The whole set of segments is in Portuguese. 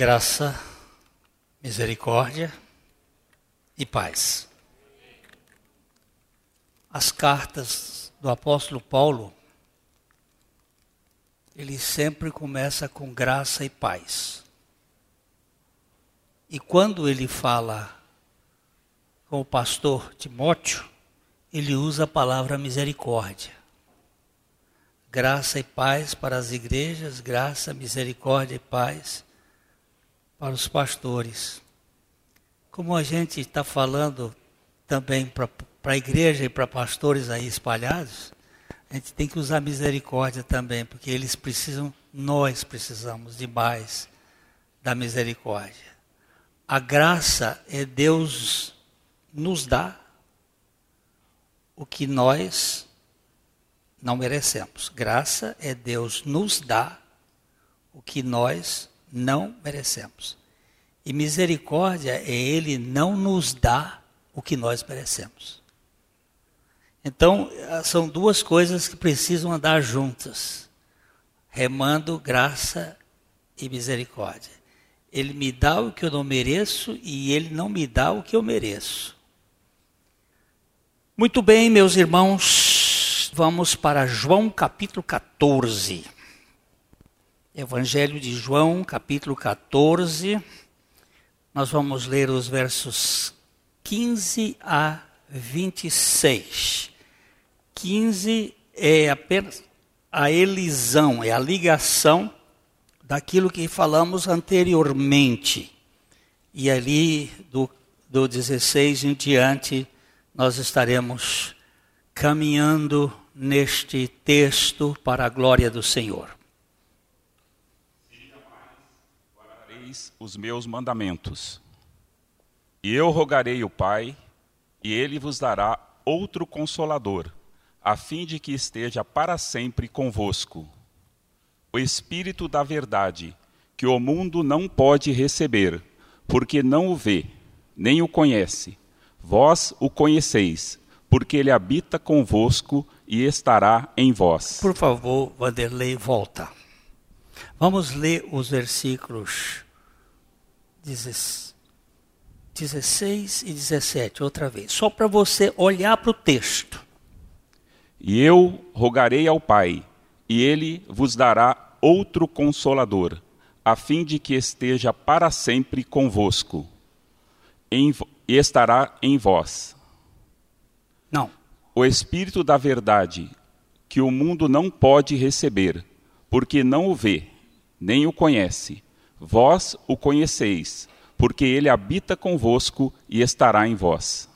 graça, misericórdia e paz. As cartas do apóstolo Paulo, ele sempre começa com graça e paz. E quando ele fala com o pastor Timóteo, ele usa a palavra misericórdia. Graça e paz para as igrejas, graça, misericórdia e paz para os pastores. Como a gente está falando também para a igreja e para pastores aí espalhados, a gente tem que usar misericórdia também, porque eles precisam, nós precisamos demais da misericórdia. A graça é Deus nos dá o que nós não merecemos. Graça é Deus nos dá o que nós não merecemos. E misericórdia é Ele não nos dá o que nós merecemos. Então, são duas coisas que precisam andar juntas: remando graça e misericórdia. Ele me dá o que eu não mereço e ele não me dá o que eu mereço. Muito bem, meus irmãos, vamos para João capítulo 14. Evangelho de João, capítulo 14. Nós vamos ler os versos 15 a 26. 15 é apenas a elisão, é a ligação daquilo que falamos anteriormente. E ali, do, do 16 em diante, nós estaremos caminhando neste texto para a glória do Senhor. guardareis os meus mandamentos. E eu rogarei o Pai, e ele vos dará outro consolador, a fim de que esteja para sempre convosco. O Espírito da Verdade, que o mundo não pode receber, porque não o vê, nem o conhece. Vós o conheceis, porque ele habita convosco e estará em vós. Por favor, Vanderlei, volta. Vamos ler os versículos 16 e 17, outra vez, só para você olhar para o texto. E eu rogarei ao Pai, e ele vos dará outro consolador, a fim de que esteja para sempre convosco em, e estará em vós. Não. O Espírito da Verdade, que o mundo não pode receber, porque não o vê, nem o conhece. Vós o conheceis, porque ele habita convosco e estará em vós.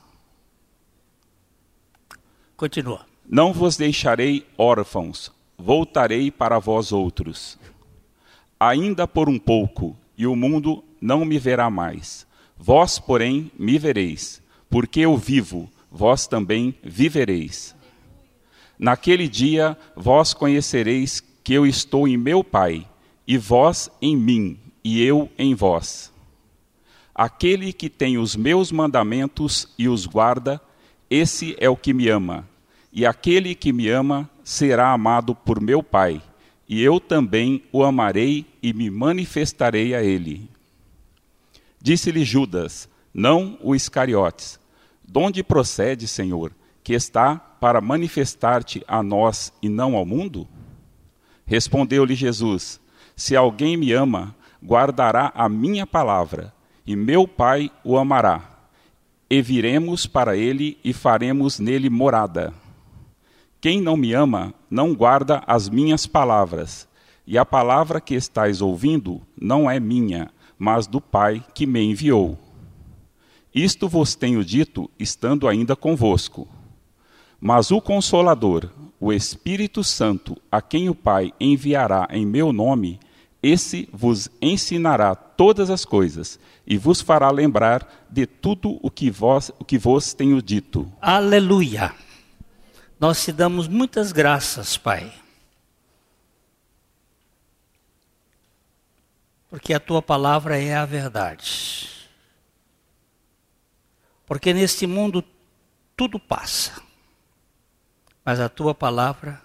Continua. Não vos deixarei órfãos, voltarei para vós outros. Ainda por um pouco, e o mundo não me verá mais. Vós, porém, me vereis, porque eu vivo, vós também vivereis. Naquele dia vós conhecereis que eu estou em meu Pai, e vós em mim, e eu em vós. Aquele que tem os meus mandamentos e os guarda, esse é o que me ama. E aquele que me ama será amado por meu Pai, e eu também o amarei e me manifestarei a ele. Disse-lhe Judas, não o Iscariotes: De onde procede, Senhor, que está para manifestar-te a nós e não ao mundo? Respondeu-lhe Jesus: Se alguém me ama, guardará a minha palavra, e meu Pai o amará. E viremos para ele e faremos nele morada. Quem não me ama, não guarda as minhas palavras, e a palavra que estais ouvindo não é minha, mas do Pai que me enviou. Isto vos tenho dito, estando ainda convosco. Mas o Consolador, o Espírito Santo, a quem o Pai enviará em meu nome, esse vos ensinará todas as coisas e vos fará lembrar de tudo o que vos, o que vos tenho dito. Aleluia. Nós te damos muitas graças, Pai. Porque a tua palavra é a verdade. Porque neste mundo tudo passa, mas a tua palavra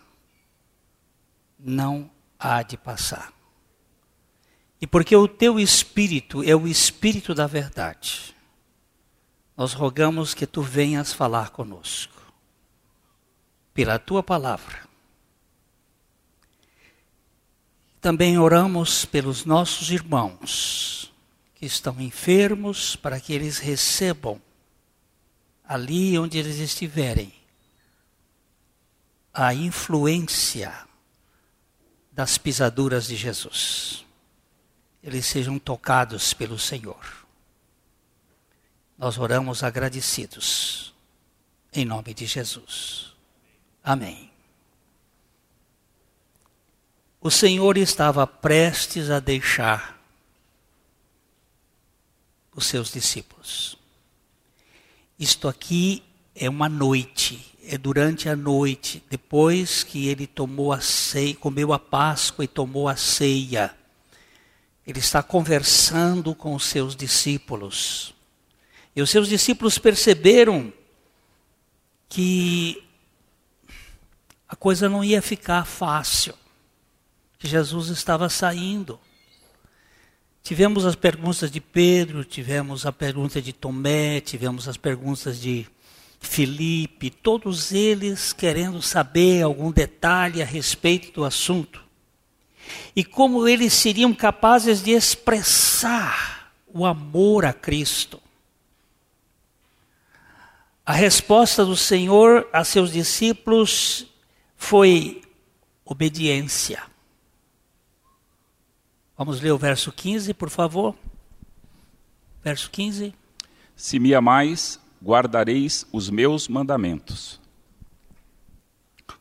não há de passar. E porque o teu espírito é o espírito da verdade, nós rogamos que tu venhas falar conosco, pela tua palavra. Também oramos pelos nossos irmãos que estão enfermos, para que eles recebam, ali onde eles estiverem, a influência das pisaduras de Jesus. Eles sejam tocados pelo Senhor. Nós oramos agradecidos, em nome de Jesus. Amém. O Senhor estava prestes a deixar os seus discípulos. Isto aqui é uma noite é durante a noite, depois que ele tomou a ceia, comeu a Páscoa e tomou a ceia. Ele está conversando com os seus discípulos. E os seus discípulos perceberam que a coisa não ia ficar fácil, que Jesus estava saindo. Tivemos as perguntas de Pedro, tivemos a pergunta de Tomé, tivemos as perguntas de Felipe, todos eles querendo saber algum detalhe a respeito do assunto. E como eles seriam capazes de expressar o amor a Cristo. A resposta do Senhor a seus discípulos foi obediência. Vamos ler o verso 15, por favor. Verso 15. Se me amais, guardareis os meus mandamentos.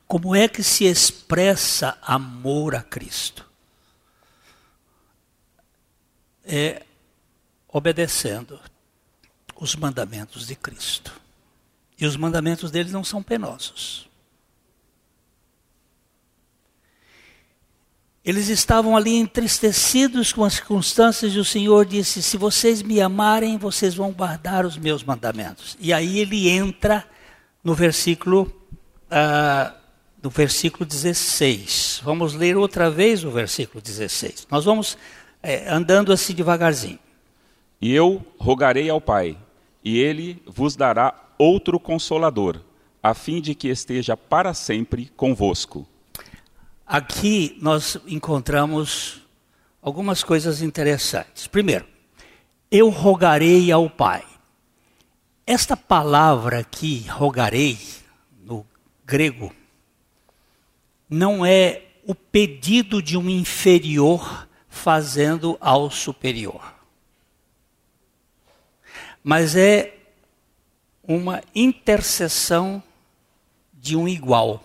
Como é que se expressa amor a Cristo? É obedecendo os mandamentos de Cristo. E os mandamentos dele não são penosos. Eles estavam ali entristecidos com as circunstâncias e o Senhor disse: Se vocês me amarem, vocês vão guardar os meus mandamentos. E aí ele entra no versículo, uh, no versículo 16. Vamos ler outra vez o versículo 16. Nós vamos é, andando assim devagarzinho. E eu rogarei ao Pai, e ele vos dará outro consolador, a fim de que esteja para sempre convosco Aqui nós encontramos algumas coisas interessantes. Primeiro, eu rogarei ao Pai. Esta palavra aqui, rogarei, no grego, não é o pedido de um inferior fazendo ao superior. Mas é uma intercessão de um igual.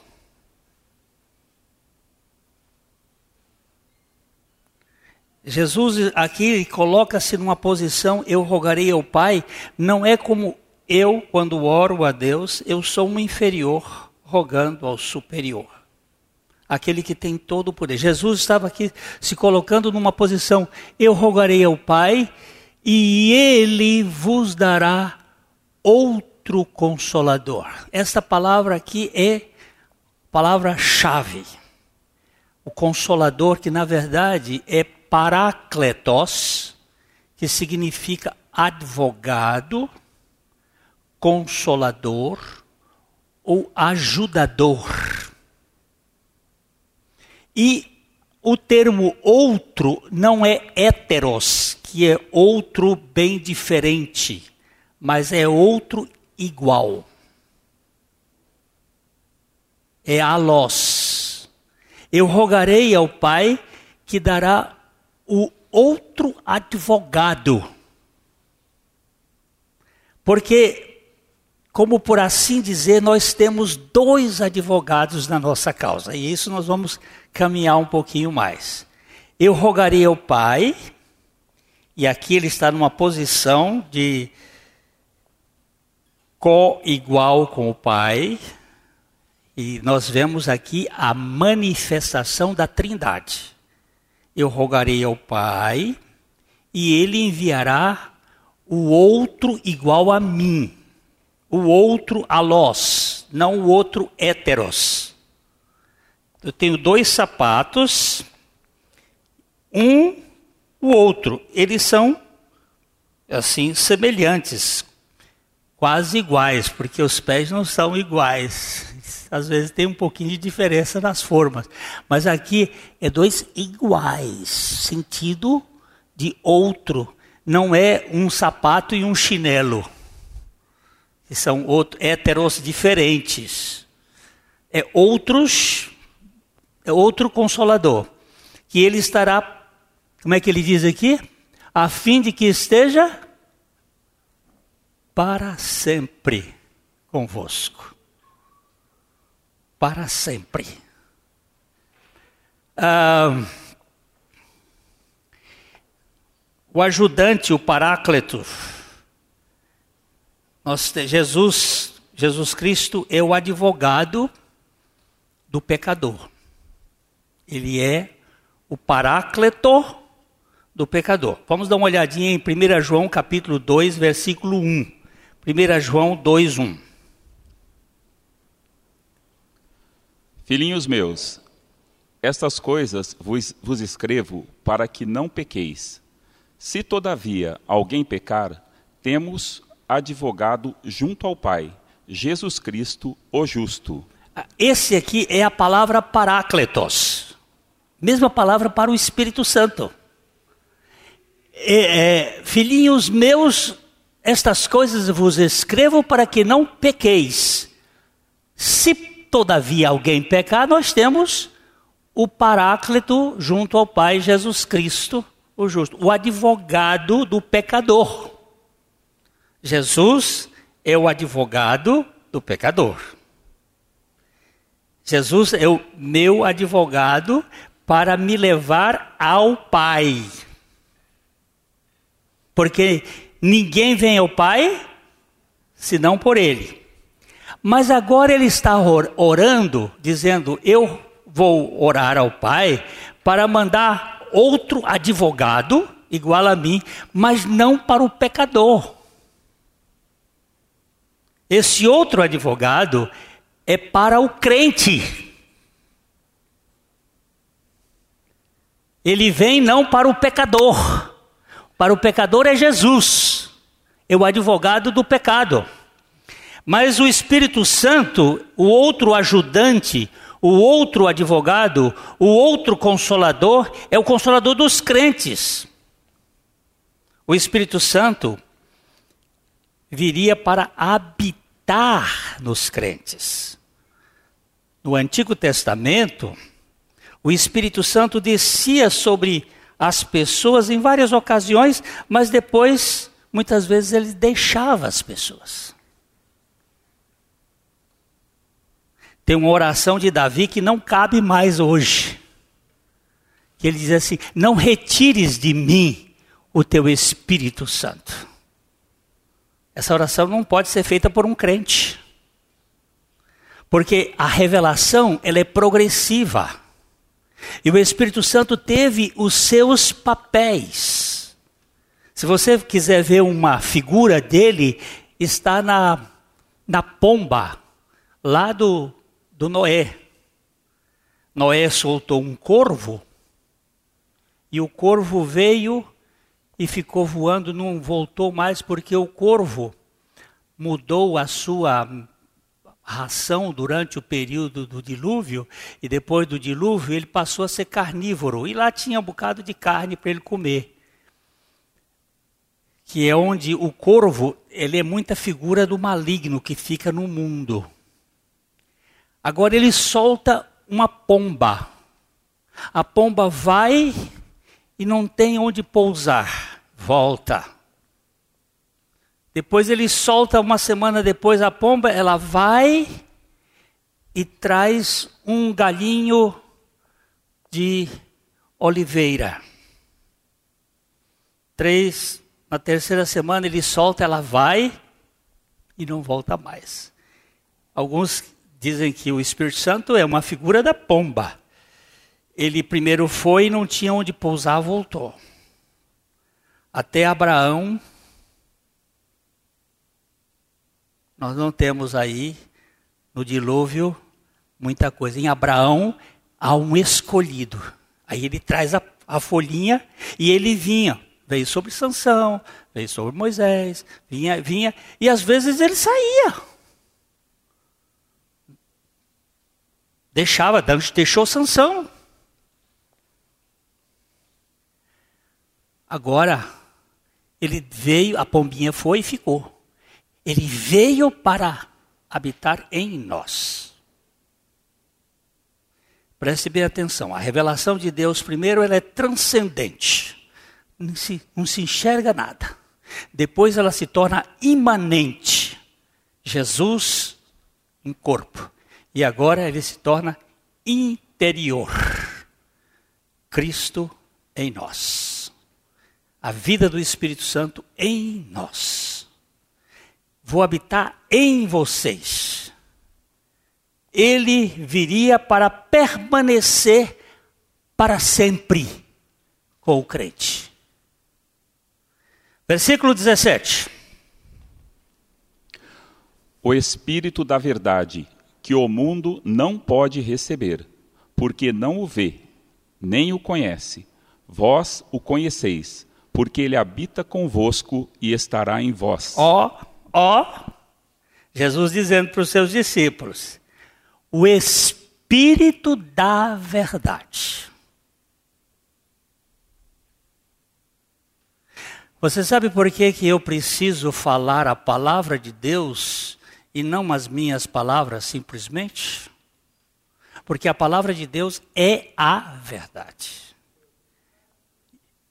Jesus aqui coloca-se numa posição, eu rogarei ao Pai, não é como eu, quando oro a Deus, eu sou um inferior rogando ao superior. Aquele que tem todo o poder. Jesus estava aqui se colocando numa posição, eu rogarei ao Pai e ele vos dará outro consolador. Esta palavra aqui é palavra-chave. O consolador, que na verdade é Parakletos, que significa advogado, consolador ou ajudador. E o termo outro não é heteros, que é outro bem diferente, mas é outro igual. É alós. Eu rogarei ao Pai que dará o outro advogado. Porque, como por assim dizer, nós temos dois advogados na nossa causa, e isso nós vamos caminhar um pouquinho mais. Eu rogarei ao Pai, e aqui ele está numa posição de co-igual com o Pai, e nós vemos aqui a manifestação da Trindade. Eu rogarei ao Pai, e ele enviará o outro igual a mim, o outro alós, não o outro héteros. Eu tenho dois sapatos, um o outro. Eles são assim semelhantes, quase iguais, porque os pés não são iguais. Às vezes tem um pouquinho de diferença nas formas, mas aqui é dois iguais, sentido de outro. Não é um sapato e um chinelo. São outros, heteros diferentes. É outros, é outro consolador. Que ele estará, como é que ele diz aqui? A fim de que esteja para sempre convosco. Para sempre. Ah, o ajudante, o paráclito, nós, Jesus, Jesus Cristo é o advogado do pecador. Ele é o paráclito do pecador. Vamos dar uma olhadinha em 1 João capítulo 2, versículo 1. 1 João 2, 1. Filhinhos meus, estas coisas vos, vos escrevo para que não pequeis. Se todavia alguém pecar, temos advogado junto ao Pai, Jesus Cristo, o justo. Esse aqui é a palavra parácletos, mesma palavra para o Espírito Santo. É, é, filhinhos meus, estas coisas vos escrevo para que não pequeis. Se todavia alguém pecar, nós temos o Paráclito junto ao Pai Jesus Cristo, o justo, o advogado do pecador. Jesus é o advogado do pecador. Jesus é o meu advogado para me levar ao Pai. Porque ninguém vem ao Pai senão por Ele. Mas agora ele está orando, dizendo: Eu vou orar ao Pai para mandar outro advogado igual a mim, mas não para o pecador. Esse outro advogado é para o crente. Ele vem não para o pecador. Para o pecador é Jesus, é o advogado do pecado. Mas o Espírito Santo, o outro ajudante, o outro advogado, o outro consolador, é o consolador dos crentes. O Espírito Santo viria para habitar nos crentes. No Antigo Testamento, o Espírito Santo descia sobre as pessoas em várias ocasiões, mas depois, muitas vezes, ele deixava as pessoas. Tem uma oração de Davi que não cabe mais hoje. Que ele diz assim: Não retires de mim o teu Espírito Santo. Essa oração não pode ser feita por um crente. Porque a revelação, ela é progressiva. E o Espírito Santo teve os seus papéis. Se você quiser ver uma figura dele, está na, na pomba, lá do do Noé. Noé soltou um corvo e o corvo veio e ficou voando, não voltou mais porque o corvo mudou a sua ração durante o período do dilúvio e depois do dilúvio ele passou a ser carnívoro e lá tinha um bocado de carne para ele comer. Que é onde o corvo, ele é muita figura do maligno que fica no mundo. Agora ele solta uma pomba. A pomba vai e não tem onde pousar. Volta. Depois ele solta uma semana depois a pomba, ela vai e traz um galinho de oliveira. Três, na terceira semana ele solta, ela vai e não volta mais. Alguns Dizem que o Espírito Santo é uma figura da pomba. Ele primeiro foi e não tinha onde pousar, voltou. Até Abraão, nós não temos aí no dilúvio muita coisa. Em Abraão há um escolhido. Aí ele traz a, a folhinha, e ele vinha. Veio sobre Sansão, veio sobre Moisés, vinha, vinha, e às vezes ele saía. Deixava, deixou Sansão. Agora, ele veio, a pombinha foi e ficou. Ele veio para habitar em nós. Preste bem atenção, a revelação de Deus, primeiro, ela é transcendente. Não se, não se enxerga nada. Depois ela se torna imanente. Jesus em corpo. E agora ele se torna interior. Cristo em nós. A vida do Espírito Santo em nós. Vou habitar em vocês. Ele viria para permanecer para sempre com o crente. Versículo 17. O Espírito da Verdade, que o mundo não pode receber, porque não o vê, nem o conhece. Vós o conheceis, porque ele habita convosco e estará em vós. Ó, ó, Jesus dizendo para os seus discípulos: o Espírito da Verdade. Você sabe por que, que eu preciso falar a palavra de Deus e não as minhas palavras simplesmente? Porque a palavra de Deus é a verdade.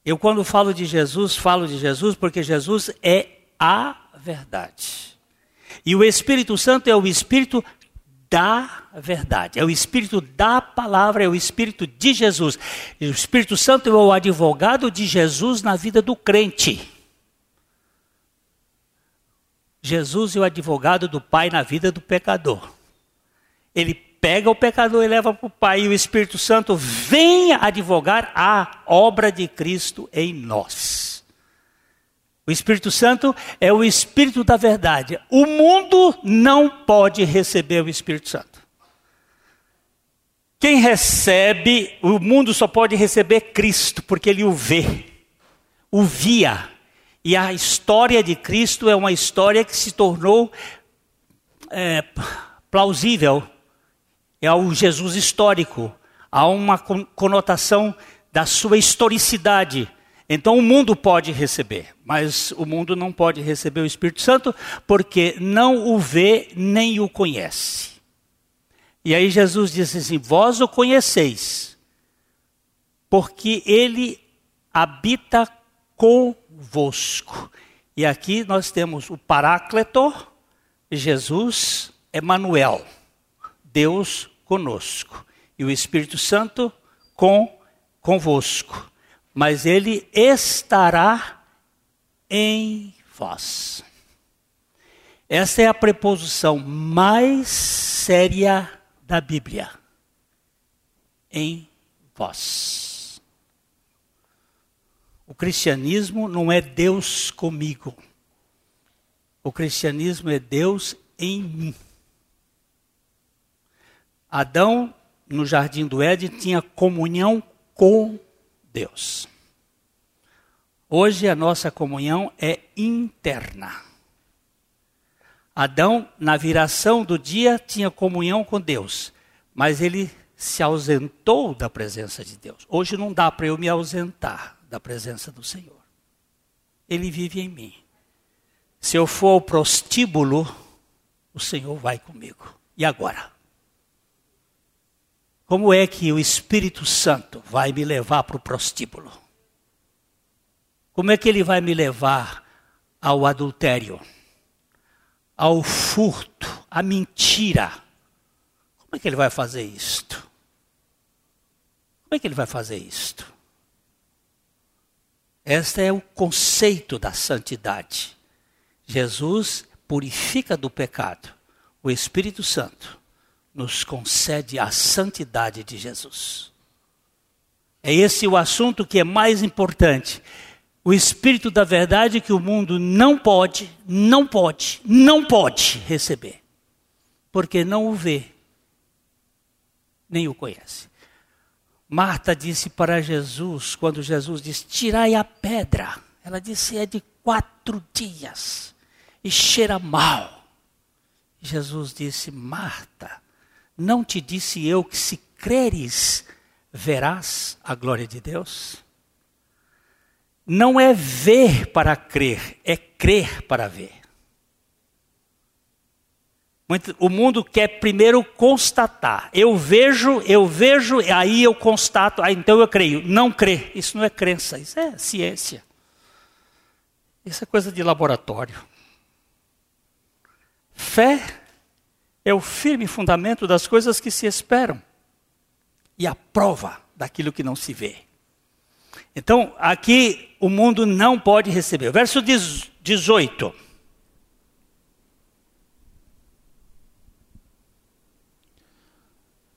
Eu, quando falo de Jesus, falo de Jesus porque Jesus é a verdade. E o Espírito Santo é o Espírito da verdade, é o Espírito da palavra, é o Espírito de Jesus. E o Espírito Santo é o advogado de Jesus na vida do crente. Jesus é o advogado do Pai na vida do pecador. Ele pega o pecador e leva para o Pai, e o Espírito Santo vem advogar a obra de Cristo em nós. O Espírito Santo é o Espírito da verdade. O mundo não pode receber o Espírito Santo. Quem recebe, o mundo só pode receber Cristo, porque ele o vê, o via. E a história de Cristo é uma história que se tornou é, plausível. É o Jesus histórico. Há uma conotação da sua historicidade então o mundo pode receber, mas o mundo não pode receber o Espírito Santo porque não o vê nem o conhece. E aí Jesus disse assim: Vós o conheceis, porque ele habita convosco. E aqui nós temos o Paráclito, Jesus, Emanuel, Deus conosco, e o Espírito Santo com convosco mas ele estará em vós. Essa é a preposição mais séria da Bíblia. Em vós. O cristianismo não é Deus comigo. O cristianismo é Deus em mim. Adão, no jardim do Éden, tinha comunhão com Deus. Hoje a nossa comunhão é interna. Adão, na viração do dia, tinha comunhão com Deus, mas ele se ausentou da presença de Deus. Hoje não dá para eu me ausentar da presença do Senhor. Ele vive em mim. Se eu for ao prostíbulo, o Senhor vai comigo. E agora? Como é que o Espírito Santo vai me levar para o prostíbulo? Como é que ele vai me levar ao adultério, ao furto, à mentira? Como é que ele vai fazer isto? Como é que ele vai fazer isto? Este é o conceito da santidade. Jesus purifica do pecado. O Espírito Santo nos concede a santidade de Jesus. É esse o assunto que é mais importante. O Espírito da verdade que o mundo não pode, não pode, não pode receber. Porque não o vê, nem o conhece. Marta disse para Jesus, quando Jesus disse: Tirai a pedra. Ela disse: É de quatro dias e cheira mal. Jesus disse: Marta, não te disse eu que se creres, verás a glória de Deus? Não é ver para crer, é crer para ver. O mundo quer primeiro constatar. Eu vejo, eu vejo, aí eu constato, aí então eu creio. Não crê. Isso não é crença, isso é ciência. Isso é coisa de laboratório. Fé é o firme fundamento das coisas que se esperam e a prova daquilo que não se vê. Então, aqui o mundo não pode receber. Verso 18.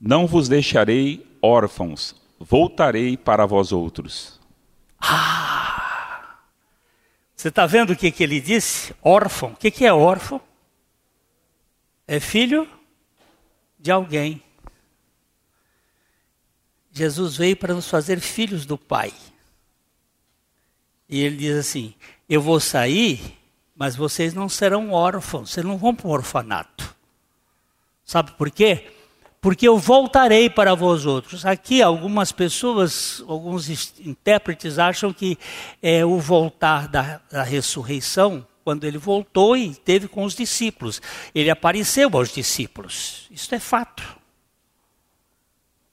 Não vos deixarei órfãos, voltarei para vós outros. Ah! Você está vendo o que, que ele disse? Órfão. O que, que é órfão? É filho de alguém. Jesus veio para nos fazer filhos do Pai. E ele diz assim: Eu vou sair, mas vocês não serão órfãos, vocês não vão para o orfanato. Sabe por quê? Porque eu voltarei para vós outros. Aqui, algumas pessoas, alguns intérpretes acham que é o voltar da, da ressurreição, quando ele voltou e teve com os discípulos. Ele apareceu aos discípulos. Isso é fato.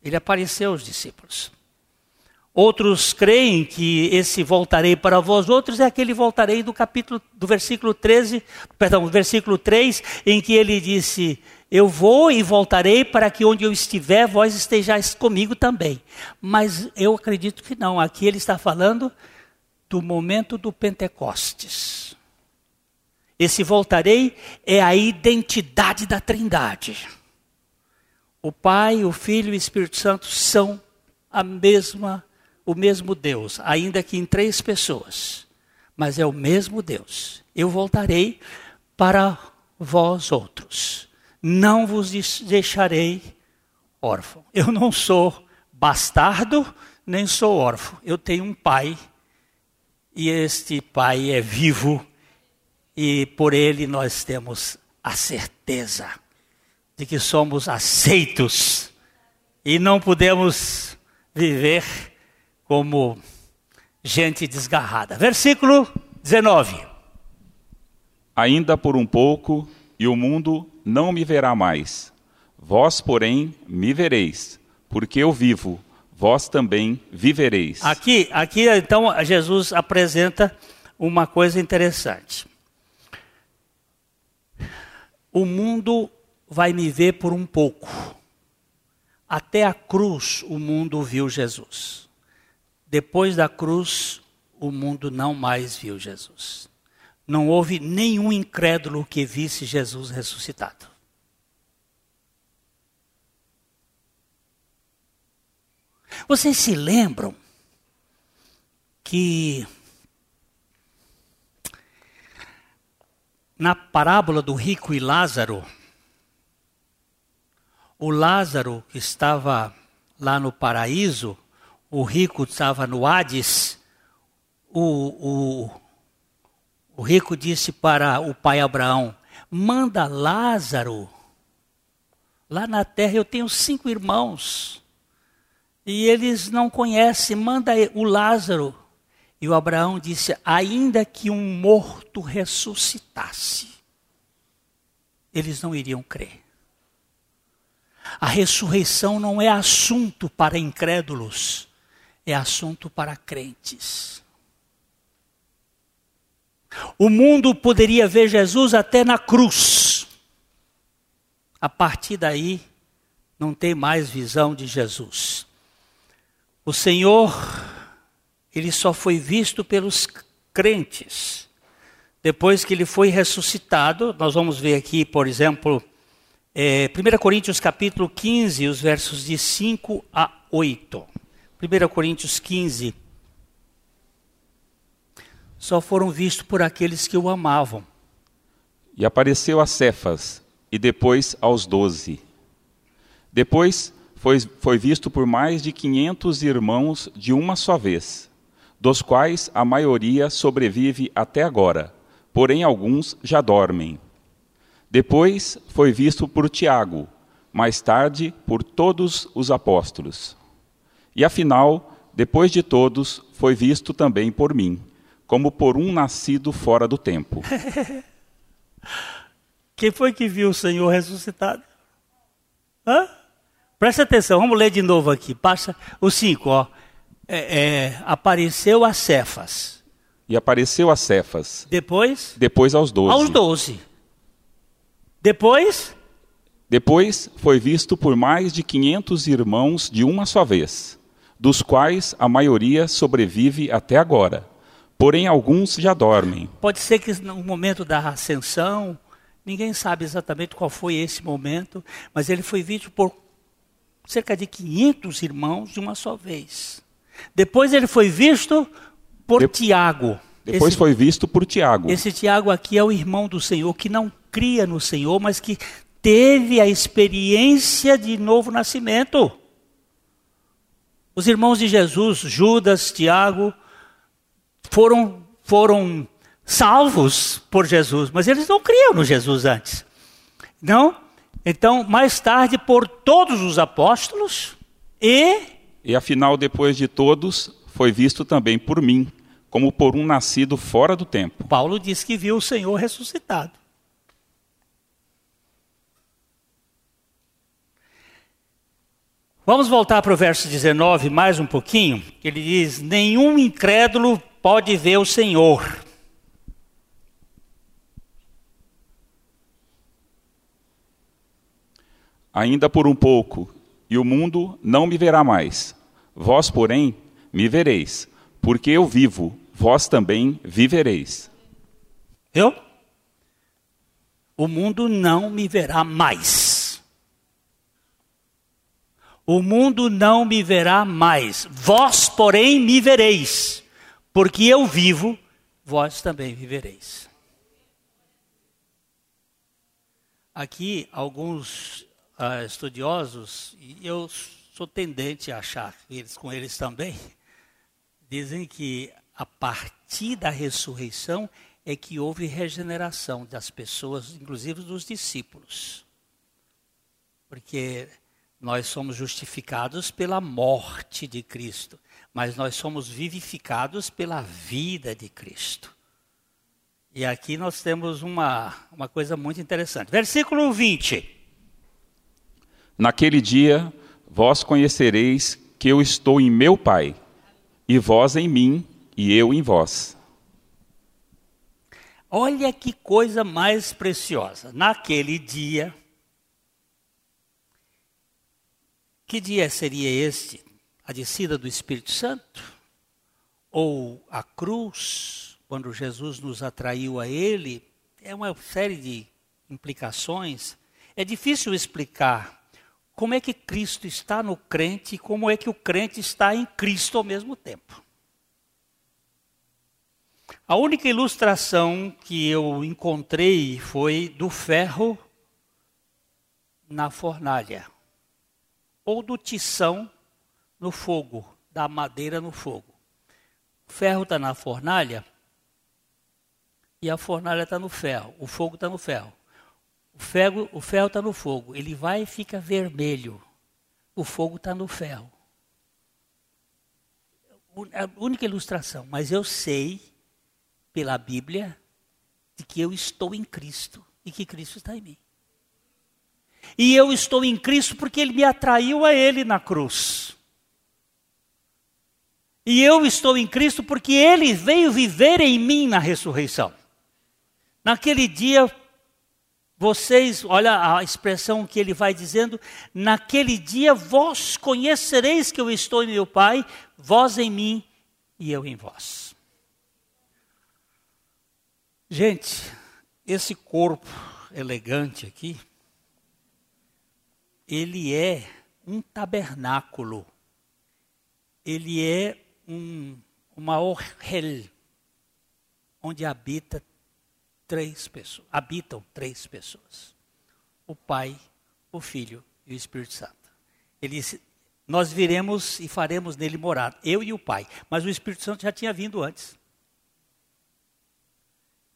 Ele apareceu aos discípulos. Outros creem que esse voltarei para vós outros é aquele voltarei do capítulo do versículo 13, perdão, versículo 3, em que ele disse: Eu vou e voltarei para que onde eu estiver vós estejais comigo também. Mas eu acredito que não. Aqui ele está falando do momento do Pentecostes. Esse voltarei é a identidade da Trindade. O Pai, o Filho e o Espírito Santo são a mesma o mesmo Deus, ainda que em três pessoas, mas é o mesmo Deus. Eu voltarei para vós outros. Não vos deixarei órfão. Eu não sou bastardo, nem sou órfão. Eu tenho um pai, e este pai é vivo, e por ele nós temos a certeza de que somos aceitos e não podemos viver como gente desgarrada. Versículo 19. Ainda por um pouco, e o mundo não me verá mais. Vós, porém, me vereis, porque eu vivo, vós também vivereis. Aqui, aqui então Jesus apresenta uma coisa interessante. O mundo vai me ver por um pouco. Até a cruz o mundo viu Jesus. Depois da cruz, o mundo não mais viu Jesus. Não houve nenhum incrédulo que visse Jesus ressuscitado. Vocês se lembram que na parábola do rico e Lázaro, o Lázaro que estava lá no paraíso, o rico estava no Hades, o, o, o rico disse para o pai Abraão: manda Lázaro. Lá na terra eu tenho cinco irmãos. E eles não conhecem, manda o Lázaro. E o Abraão disse: ainda que um morto ressuscitasse, eles não iriam crer. A ressurreição não é assunto para incrédulos é assunto para crentes. O mundo poderia ver Jesus até na cruz. A partir daí, não tem mais visão de Jesus. O Senhor, ele só foi visto pelos crentes. Depois que ele foi ressuscitado, nós vamos ver aqui, por exemplo, é, 1 Coríntios capítulo 15, os versos de 5 a 8. 1 Coríntios 15. Só foram vistos por aqueles que o amavam. E apareceu a Cefas, e depois aos doze. Depois foi, foi visto por mais de 500 irmãos de uma só vez, dos quais a maioria sobrevive até agora, porém alguns já dormem. Depois foi visto por Tiago, mais tarde por todos os apóstolos. E afinal, depois de todos, foi visto também por mim, como por um nascido fora do tempo. Quem foi que viu o Senhor ressuscitado? Hã? Presta atenção, vamos ler de novo aqui. Passa o 5, ó. É, é, apareceu a Cefas. E apareceu a Cefas. Depois? Depois aos doze. Aos doze. Depois? Depois foi visto por mais de 500 irmãos de uma só vez, dos quais a maioria sobrevive até agora. Porém, alguns já dormem. Pode ser que no momento da ascensão, ninguém sabe exatamente qual foi esse momento, mas ele foi visto por cerca de 500 irmãos de uma só vez. Depois ele foi visto por de... Tiago. Depois esse, foi visto por Tiago. Esse Tiago aqui é o irmão do Senhor que não cria no Senhor, mas que teve a experiência de novo nascimento. Os irmãos de Jesus, Judas, Tiago, foram, foram salvos por Jesus, mas eles não criam no Jesus antes. Não? Então, mais tarde, por todos os apóstolos e. E afinal, depois de todos, foi visto também por mim, como por um nascido fora do tempo. Paulo diz que viu o Senhor ressuscitado. Vamos voltar para o verso 19 mais um pouquinho. Ele diz: Nenhum incrédulo pode ver o Senhor. Ainda por um pouco, e o mundo não me verá mais. Vós, porém, me vereis, porque eu vivo, vós também vivereis. Eu? O mundo não me verá mais. O mundo não me verá mais. Vós, porém, me vereis porque eu vivo, vós também vivereis. Aqui, alguns uh, estudiosos, e eu sou tendente a achar eles com eles também, dizem que a partir da ressurreição é que houve regeneração das pessoas, inclusive dos discípulos. Porque nós somos justificados pela morte de Cristo mas nós somos vivificados pela vida de Cristo. E aqui nós temos uma, uma coisa muito interessante. Versículo 20. Naquele dia vós conhecereis que eu estou em meu Pai, e vós em mim, e eu em vós. Olha que coisa mais preciosa. Naquele dia. Que dia seria este? a descida do Espírito Santo, ou a cruz, quando Jesus nos atraiu a Ele, é uma série de implicações. É difícil explicar como é que Cristo está no crente e como é que o crente está em Cristo ao mesmo tempo. A única ilustração que eu encontrei foi do ferro na fornalha, ou do tição no fogo, da madeira no fogo. O ferro está na fornalha e a fornalha está no ferro, o fogo está no ferro. O ferro o ferro está no fogo, ele vai e fica vermelho. O fogo está no ferro. A única ilustração, mas eu sei pela Bíblia de que eu estou em Cristo e que Cristo está em mim. E eu estou em Cristo porque Ele me atraiu a Ele na cruz. E eu estou em Cristo porque Ele veio viver em mim na ressurreição. Naquele dia, vocês, olha a expressão que ele vai dizendo: naquele dia vós conhecereis que eu estou em meu Pai, vós em mim e eu em vós. Gente, esse corpo elegante aqui, ele é um tabernáculo, ele é um, uma orrel, onde habita três pessoas, habitam três pessoas: o Pai, o Filho e o Espírito Santo. Ele, nós viremos e faremos nele morada, eu e o Pai. Mas o Espírito Santo já tinha vindo antes.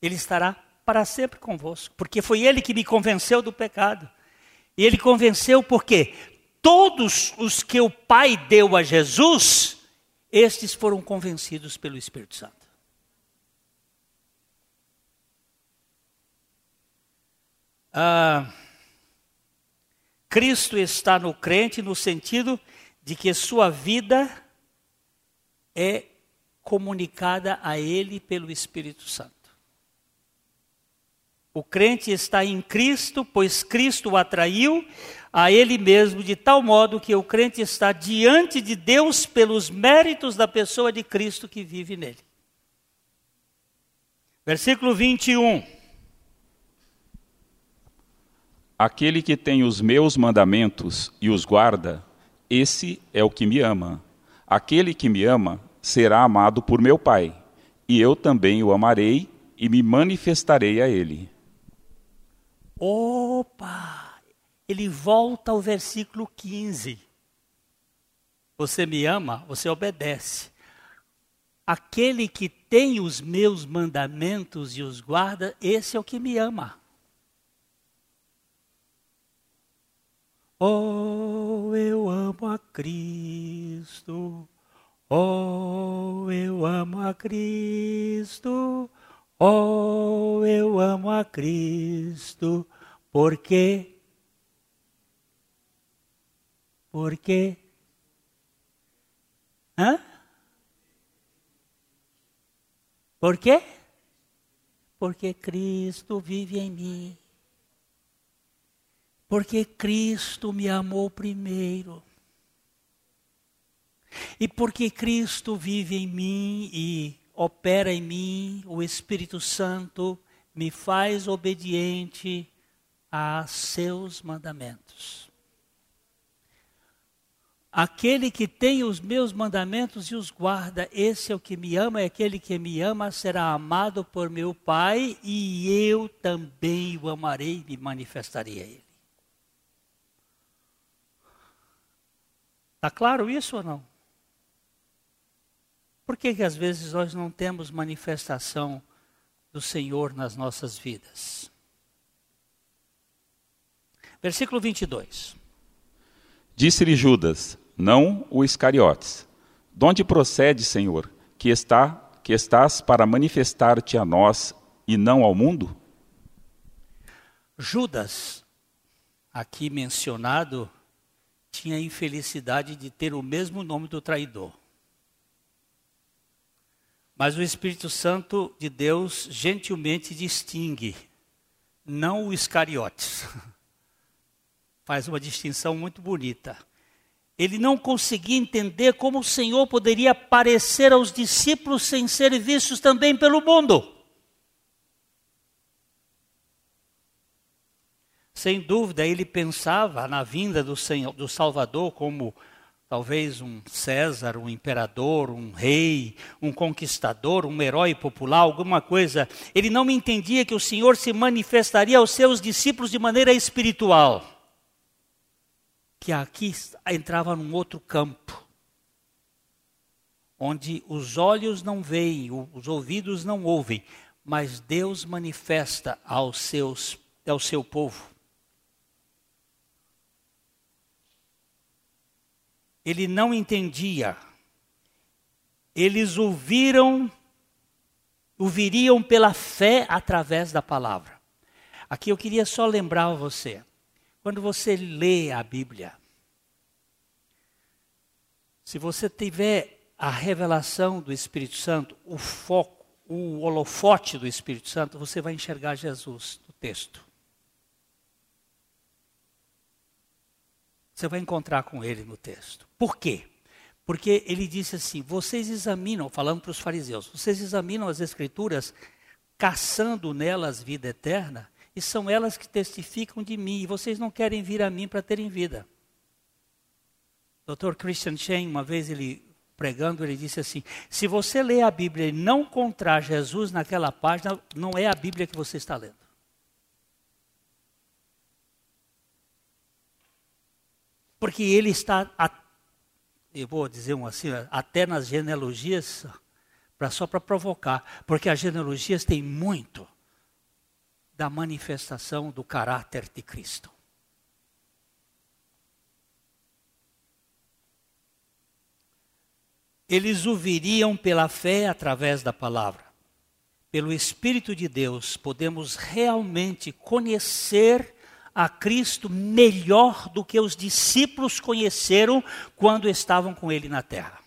Ele estará para sempre convosco, porque foi ele que me convenceu do pecado. E ele convenceu porque todos os que o Pai deu a Jesus, estes foram convencidos pelo Espírito Santo. Ah, Cristo está no crente no sentido de que sua vida é comunicada a Ele pelo Espírito Santo. O crente está em Cristo, pois Cristo o atraiu a Ele mesmo, de tal modo que o crente está diante de Deus pelos méritos da pessoa de Cristo que vive nele. Versículo 21. Aquele que tem os meus mandamentos e os guarda, esse é o que me ama. Aquele que me ama será amado por meu Pai, e eu também o amarei e me manifestarei a ele. Opa! Ele volta ao versículo 15. Você me ama, você obedece. Aquele que tem os meus mandamentos e os guarda, esse é o que me ama. Oh, eu amo a Cristo. Oh, eu amo a Cristo. Oh, eu amo a Cristo. Por quê? Por quê? Hã? Por quê? Porque Cristo vive em mim porque Cristo me amou primeiro. E porque Cristo vive em mim e opera em mim, o Espírito Santo me faz obediente a seus mandamentos. Aquele que tem os meus mandamentos e os guarda, esse é o que me ama, e aquele que me ama será amado por meu Pai, e eu também o amarei e me manifestarei a ele. Está claro isso ou não? Por que, que às vezes nós não temos manifestação do Senhor nas nossas vidas? Versículo 22. Disse-lhe Judas, não o Iscariotes: De onde procede, Senhor, que está que estás para manifestar-te a nós e não ao mundo? Judas, aqui mencionado, tinha a infelicidade de ter o mesmo nome do traidor. Mas o Espírito Santo de Deus gentilmente distingue, não o Iscariotes. Faz uma distinção muito bonita. Ele não conseguia entender como o Senhor poderia aparecer aos discípulos sem ser vistos também pelo mundo. Sem dúvida, ele pensava na vinda do, Senhor, do Salvador como talvez um César, um imperador, um rei, um conquistador, um herói popular, alguma coisa. Ele não entendia que o Senhor se manifestaria aos seus discípulos de maneira espiritual. Que aqui entrava num outro campo, onde os olhos não veem, os ouvidos não ouvem, mas Deus manifesta aos seus, ao seu povo. Ele não entendia. Eles ouviram, ouviriam pela fé através da palavra. Aqui eu queria só lembrar a você, quando você lê a Bíblia, se você tiver a revelação do Espírito Santo, o foco, o holofote do Espírito Santo, você vai enxergar Jesus no texto. Você vai encontrar com ele no texto. Por quê? Porque ele disse assim: vocês examinam, falando para os fariseus, vocês examinam as Escrituras, caçando nelas vida eterna, e são elas que testificam de mim, e vocês não querem vir a mim para terem vida. Dr. Christian Shane, uma vez ele pregando, ele disse assim: se você lê a Bíblia e não encontrar Jesus naquela página, não é a Bíblia que você está lendo. Porque ele está, eu vou dizer um assim, até nas genealogias, pra, só para provocar, porque as genealogias têm muito da manifestação do caráter de Cristo. Eles o viriam pela fé através da palavra. Pelo Espírito de Deus, podemos realmente conhecer a Cristo melhor do que os discípulos conheceram quando estavam com ele na terra.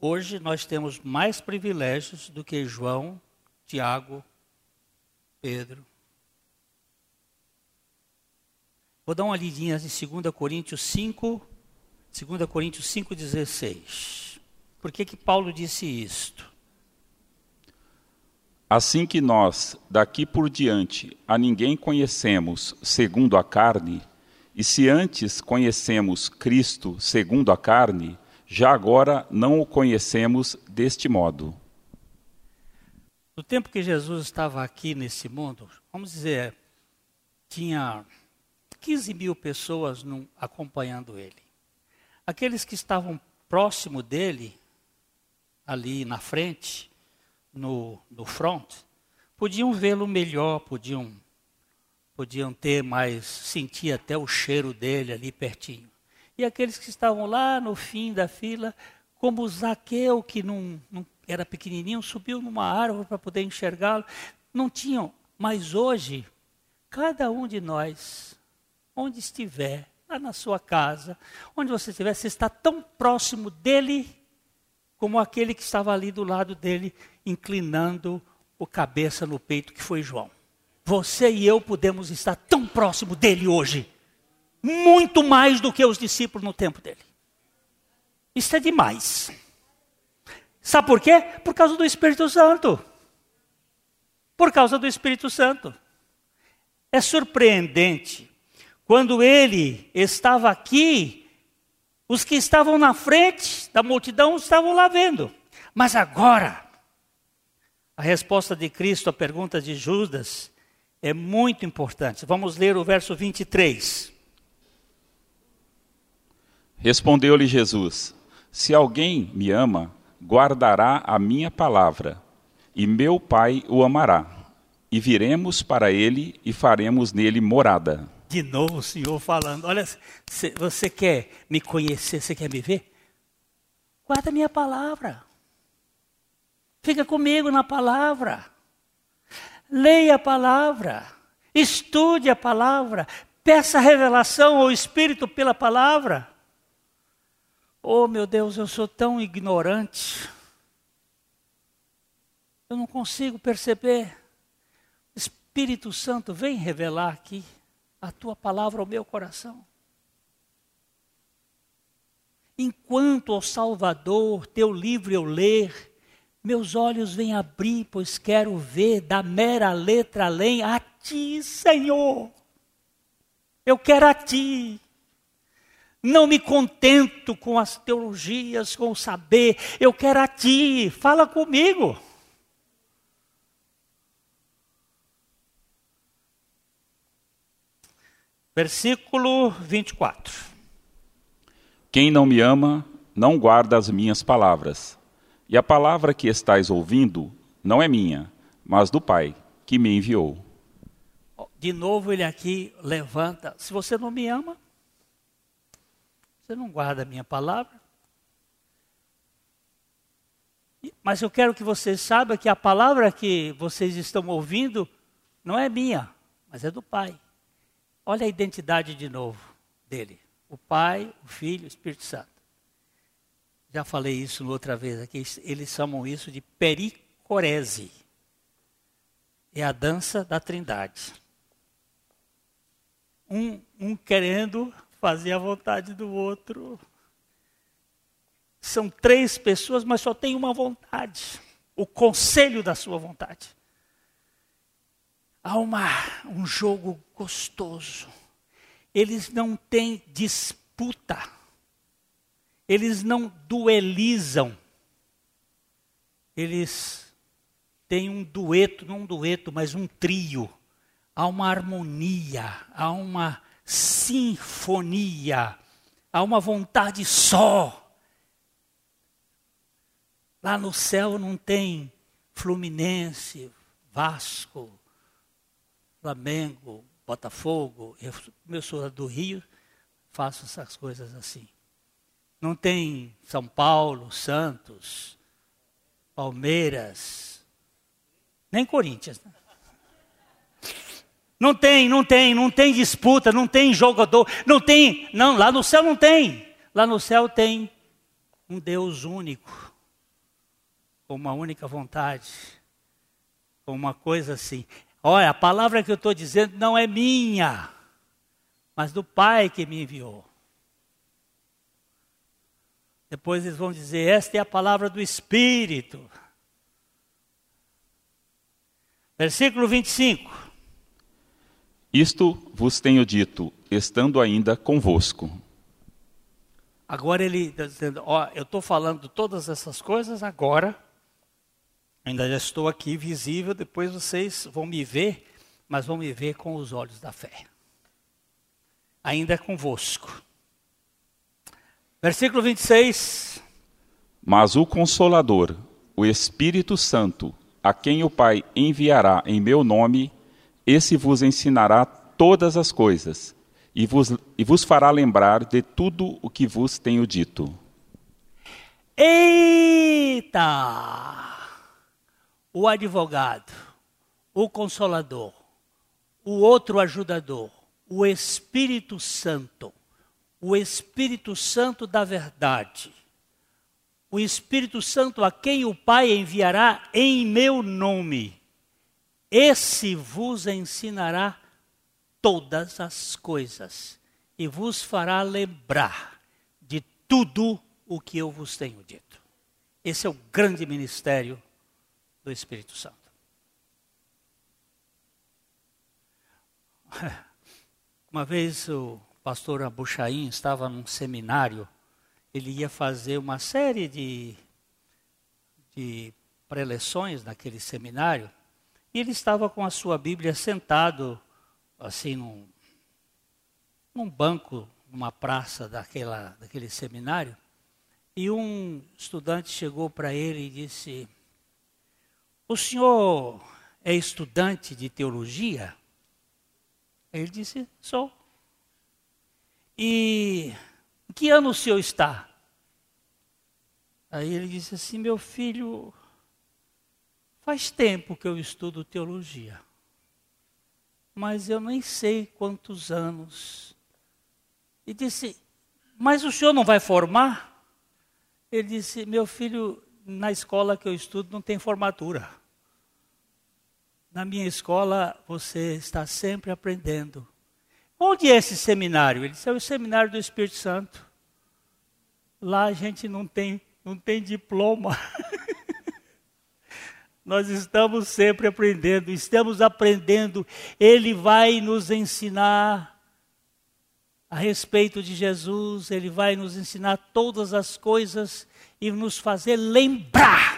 Hoje nós temos mais privilégios do que João, Tiago, Pedro. Vou dar uma lidinha em 2 Coríntios 5, 2 Coríntios 5,16. Por que, que Paulo disse isto? Assim que nós, daqui por diante, a ninguém conhecemos segundo a carne, e se antes conhecemos Cristo segundo a carne, já agora não o conhecemos deste modo. No tempo que Jesus estava aqui nesse mundo, vamos dizer, tinha 15 mil pessoas acompanhando ele. Aqueles que estavam próximo dele, ali na frente, no, no front, podiam vê-lo melhor, podiam, podiam ter mais, sentir até o cheiro dele ali pertinho. E aqueles que estavam lá no fim da fila, como Zaqueu, que não, não era pequenininho, subiu numa árvore para poder enxergá-lo, não tinham. Mas hoje, cada um de nós, onde estiver, lá na sua casa, onde você estiver, você está tão próximo dele como aquele que estava ali do lado dele, inclinando o cabeça no peito, que foi João. Você e eu podemos estar tão próximo dele hoje, muito mais do que os discípulos no tempo dele. Isso é demais. Sabe por quê? Por causa do Espírito Santo. Por causa do Espírito Santo. É surpreendente quando ele estava aqui, os que estavam na frente da multidão estavam lá vendo. Mas agora, a resposta de Cristo à pergunta de Judas é muito importante. Vamos ler o verso 23. Respondeu-lhe Jesus: Se alguém me ama, guardará a minha palavra, e meu Pai o amará. E viremos para ele e faremos nele morada. De novo o Senhor falando: Olha, você quer me conhecer, você quer me ver? Guarda a minha palavra. Fica comigo na palavra. Leia a palavra. Estude a palavra. Peça revelação ao Espírito pela palavra. Oh, meu Deus, eu sou tão ignorante. Eu não consigo perceber. Espírito Santo, vem revelar aqui a tua palavra ao meu coração. Enquanto, ó Salvador, teu livro eu ler, meus olhos vêm abrir, pois quero ver da mera letra além a ti, Senhor. Eu quero a ti. Não me contento com as teologias, com o saber. Eu quero a ti. Fala comigo. Versículo 24. Quem não me ama, não guarda as minhas palavras. E a palavra que estais ouvindo não é minha, mas do Pai, que me enviou. De novo ele aqui levanta. Se você não me ama, você não guarda a minha palavra. Mas eu quero que vocês saibam que a palavra que vocês estão ouvindo não é minha, mas é do Pai. Olha a identidade de novo dele: o Pai, o Filho, o Espírito Santo. Já falei isso outra vez aqui, eles chamam isso de pericorese. É a dança da trindade. Um, um querendo fazer a vontade do outro. São três pessoas, mas só tem uma vontade. O conselho da sua vontade há uma, um jogo gostoso. Eles não têm disputa. Eles não duelizam. Eles têm um dueto, não um dueto, mas um trio. Há uma harmonia, há uma sinfonia, há uma vontade só. Lá no céu não tem Fluminense, Vasco, Flamengo, Botafogo. Eu, eu sou do Rio, faço essas coisas assim. Não tem São Paulo, Santos, Palmeiras, nem Corinthians. Né? Não tem, não tem, não tem disputa, não tem jogador, não tem, não, lá no céu não tem. Lá no céu tem um Deus único, com uma única vontade, com uma coisa assim. Olha, a palavra que eu estou dizendo não é minha, mas do Pai que me enviou. Depois eles vão dizer: esta é a palavra do Espírito. Versículo 25. Isto vos tenho dito, estando ainda convosco. Agora ele está dizendo: Ó, eu estou falando todas essas coisas agora, ainda já estou aqui visível, depois vocês vão me ver, mas vão me ver com os olhos da fé. Ainda é convosco. Versículo 26. Mas o Consolador, o Espírito Santo, a quem o Pai enviará em meu nome, esse vos ensinará todas as coisas e vos, e vos fará lembrar de tudo o que vos tenho dito. Eita! O advogado, o consolador, o outro ajudador, o Espírito Santo, o Espírito Santo da verdade, o Espírito Santo a quem o Pai enviará em meu nome esse vos ensinará todas as coisas e vos fará lembrar de tudo o que eu vos tenho dito. Esse é o grande ministério do Espírito Santo. Uma vez o pastor Abuchaim estava num seminário, ele ia fazer uma série de, de preleções naquele seminário, e ele estava com a sua Bíblia sentado, assim, num, num banco, numa praça daquela, daquele seminário. E um estudante chegou para ele e disse: O senhor é estudante de teologia? Ele disse: Sou. E em que ano o senhor está? Aí ele disse assim: Meu filho, Faz tempo que eu estudo teologia, mas eu nem sei quantos anos. E disse: Mas o senhor não vai formar? Ele disse: Meu filho, na escola que eu estudo não tem formatura. Na minha escola você está sempre aprendendo. Onde é esse seminário? Ele disse: É o seminário do Espírito Santo. Lá a gente não tem, não tem diploma. Nós estamos sempre aprendendo, estamos aprendendo. Ele vai nos ensinar a respeito de Jesus, ele vai nos ensinar todas as coisas e nos fazer lembrar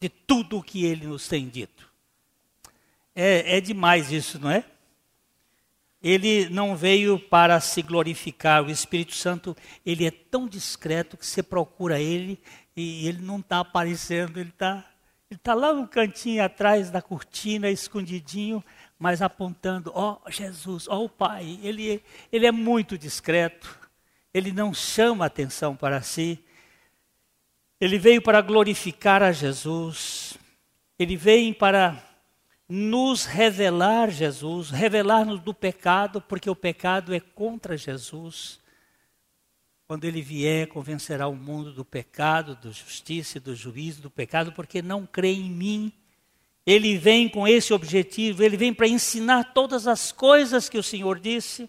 de tudo o que ele nos tem dito. É, é demais isso, não é? Ele não veio para se glorificar. O Espírito Santo, ele é tão discreto que você procura ele e ele não está aparecendo, ele está ele tá lá no cantinho atrás da cortina, escondidinho, mas apontando, ó oh, Jesus, ó oh, o Pai. Ele, ele é muito discreto, ele não chama atenção para si. Ele veio para glorificar a Jesus, ele veio para nos revelar Jesus, revelar-nos do pecado, porque o pecado é contra Jesus. Quando ele vier, convencerá o mundo do pecado, da justiça do juízo do pecado, porque não crê em mim. Ele vem com esse objetivo, ele vem para ensinar todas as coisas que o Senhor disse.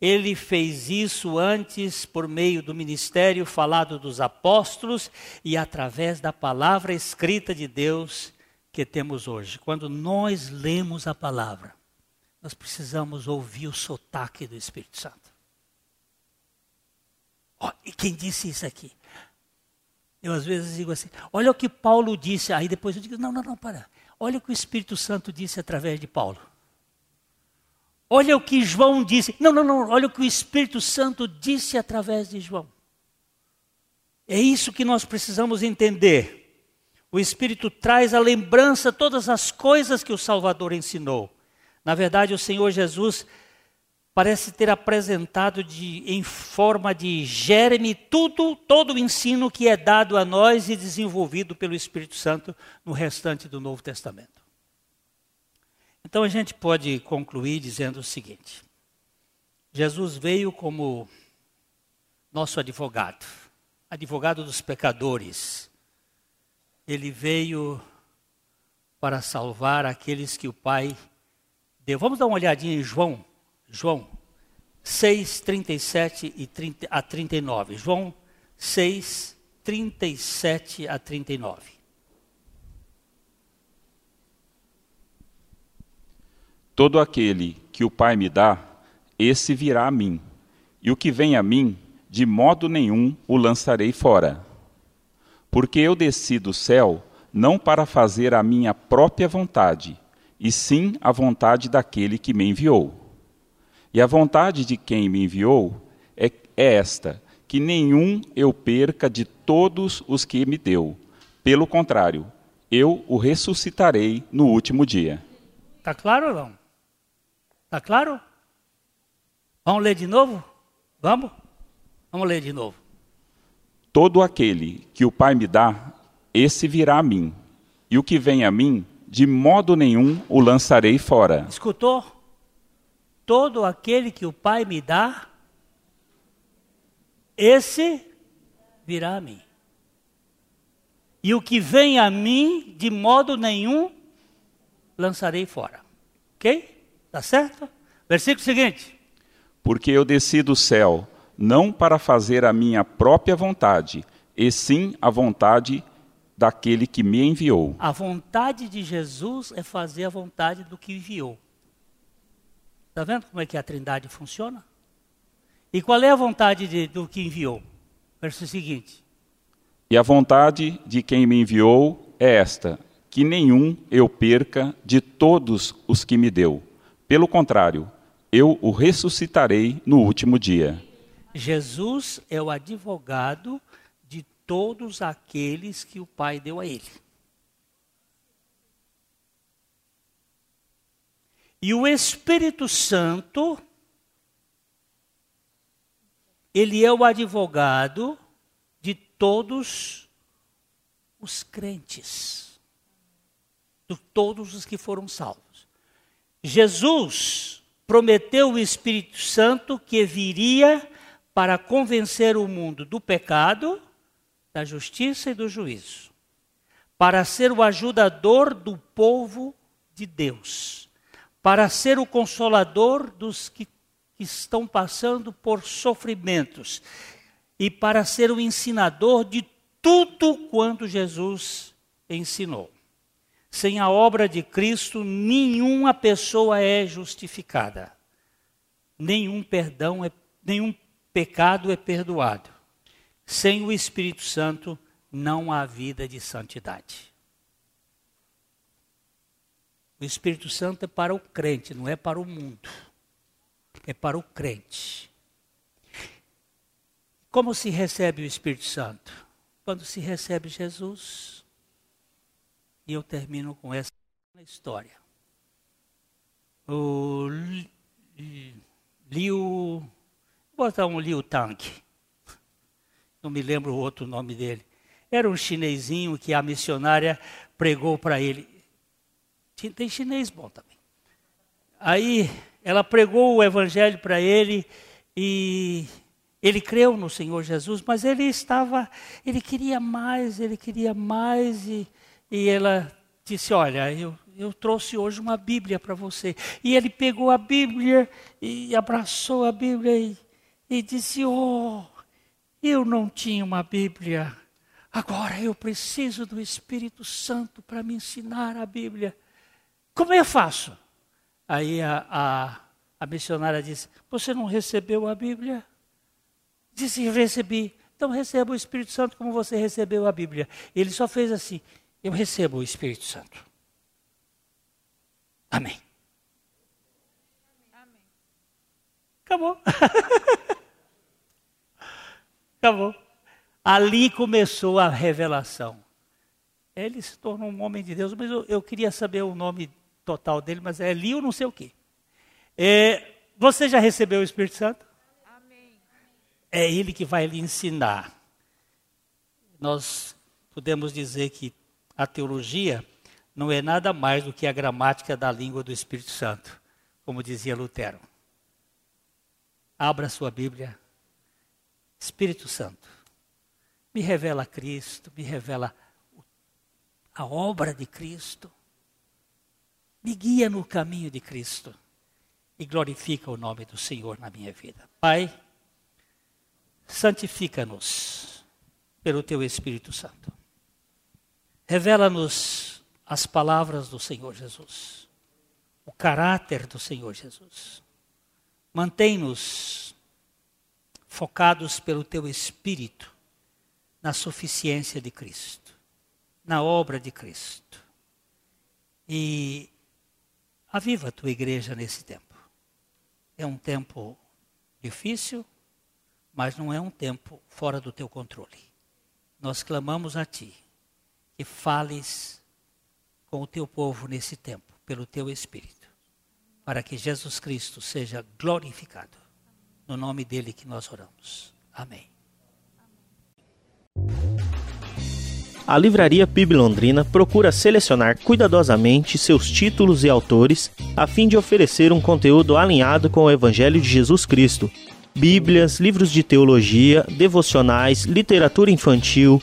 Ele fez isso antes por meio do ministério falado dos apóstolos e através da palavra escrita de Deus que temos hoje. Quando nós lemos a palavra, nós precisamos ouvir o sotaque do Espírito Santo. Oh, e quem disse isso aqui? Eu às vezes digo assim: olha o que Paulo disse. Aí depois eu digo: não, não, não, para. Olha o que o Espírito Santo disse através de Paulo. Olha o que João disse. Não, não, não. Olha o que o Espírito Santo disse através de João. É isso que nós precisamos entender. O Espírito traz à lembrança todas as coisas que o Salvador ensinou. Na verdade, o Senhor Jesus parece ter apresentado de, em forma de germe tudo, todo o ensino que é dado a nós e desenvolvido pelo Espírito Santo no restante do Novo Testamento. Então a gente pode concluir dizendo o seguinte: Jesus veio como nosso advogado, advogado dos pecadores. Ele veio para salvar aqueles que o Pai deu. Vamos dar uma olhadinha em João, João 6, 37 e 30, a 39. João 6, 37 a 39. Todo aquele que o Pai me dá, esse virá a mim. E o que vem a mim, de modo nenhum o lançarei fora. Porque eu desci do céu não para fazer a minha própria vontade, e sim a vontade daquele que me enviou. E a vontade de quem me enviou é, é esta: que nenhum eu perca de todos os que me deu. Pelo contrário, eu o ressuscitarei no último dia. Está claro ou não? Está claro? Vamos ler de novo? Vamos? Vamos ler de novo. Todo aquele que o Pai me dá, esse virá a mim. E o que vem a mim, de modo nenhum o lançarei fora. Escutou? Todo aquele que o Pai me dá, esse virá a mim. E o que vem a mim, de modo nenhum lançarei fora. Ok? Tá certo? Versículo seguinte. Porque eu desci do céu, não para fazer a minha própria vontade, e sim a vontade daquele que me enviou. A vontade de Jesus é fazer a vontade do que enviou. Está vendo como é que a trindade funciona? E qual é a vontade de, do que enviou? Verso seguinte. E a vontade de quem me enviou é esta: que nenhum eu perca de todos os que me deu pelo contrário, eu o ressuscitarei no último dia. Jesus é o advogado de todos aqueles que o Pai deu a ele. E o Espírito Santo, ele é o advogado de todos os crentes, de todos os que foram salvos. Jesus prometeu o Espírito Santo que viria para convencer o mundo do pecado, da justiça e do juízo, para ser o ajudador do povo de Deus, para ser o consolador dos que, estão passando por sofrimentos e para ser o ensinador de tudo quanto Jesus ensinou. Sem a obra de Cristo, nenhuma pessoa é justificada. Nenhum perdão, é, nenhum pecado é perdoado. Sem o Espírito Santo, não há vida de santidade. O Espírito Santo é para o crente, não é para o mundo. É para o crente. Como se recebe o Espírito Santo? Quando se recebe Jesus e eu termino com essa história. O Liu. Vou botar um Liu Tang. Não me lembro o outro nome dele. Era um chinesinho que a missionária pregou para ele. Tem chinês bom também. Aí ela pregou o evangelho para ele e ele creu no Senhor Jesus, mas ele estava, ele queria mais, ele queria mais e e ela disse: Olha, eu, eu trouxe hoje uma Bíblia para você. E ele pegou a Bíblia e abraçou a Bíblia e, e disse: Oh, eu não tinha uma Bíblia. Agora eu preciso do Espírito Santo para me ensinar a Bíblia. Como eu faço? Aí a, a, a missionária disse: Você não recebeu a Bíblia? Disse: Recebi. Então receba o Espírito Santo como você recebeu a Bíblia. Ele só fez assim eu recebo o Espírito Santo. Amém. Amém. Acabou. Acabou. Ali começou a revelação. Ele se tornou um homem de Deus, mas eu, eu queria saber o nome total dele, mas é Eli ou não sei o quê. É, você já recebeu o Espírito Santo? Amém. É ele que vai lhe ensinar. Nós podemos dizer que a teologia não é nada mais do que a gramática da língua do Espírito Santo, como dizia Lutero. Abra sua Bíblia. Espírito Santo, me revela Cristo, me revela a obra de Cristo, me guia no caminho de Cristo e glorifica o nome do Senhor na minha vida. Pai, santifica-nos pelo teu Espírito Santo. Revela-nos as palavras do Senhor Jesus, o caráter do Senhor Jesus. Mantém-nos focados pelo teu Espírito na suficiência de Cristo, na obra de Cristo. E aviva a tua igreja nesse tempo. É um tempo difícil, mas não é um tempo fora do teu controle. Nós clamamos a ti que fales com o teu povo nesse tempo, pelo teu Espírito, para que Jesus Cristo seja glorificado no nome dele que nós oramos. Amém. A Livraria PIB Londrina procura selecionar cuidadosamente seus títulos e autores a fim de oferecer um conteúdo alinhado com o Evangelho de Jesus Cristo. Bíblias, livros de teologia, devocionais, literatura infantil,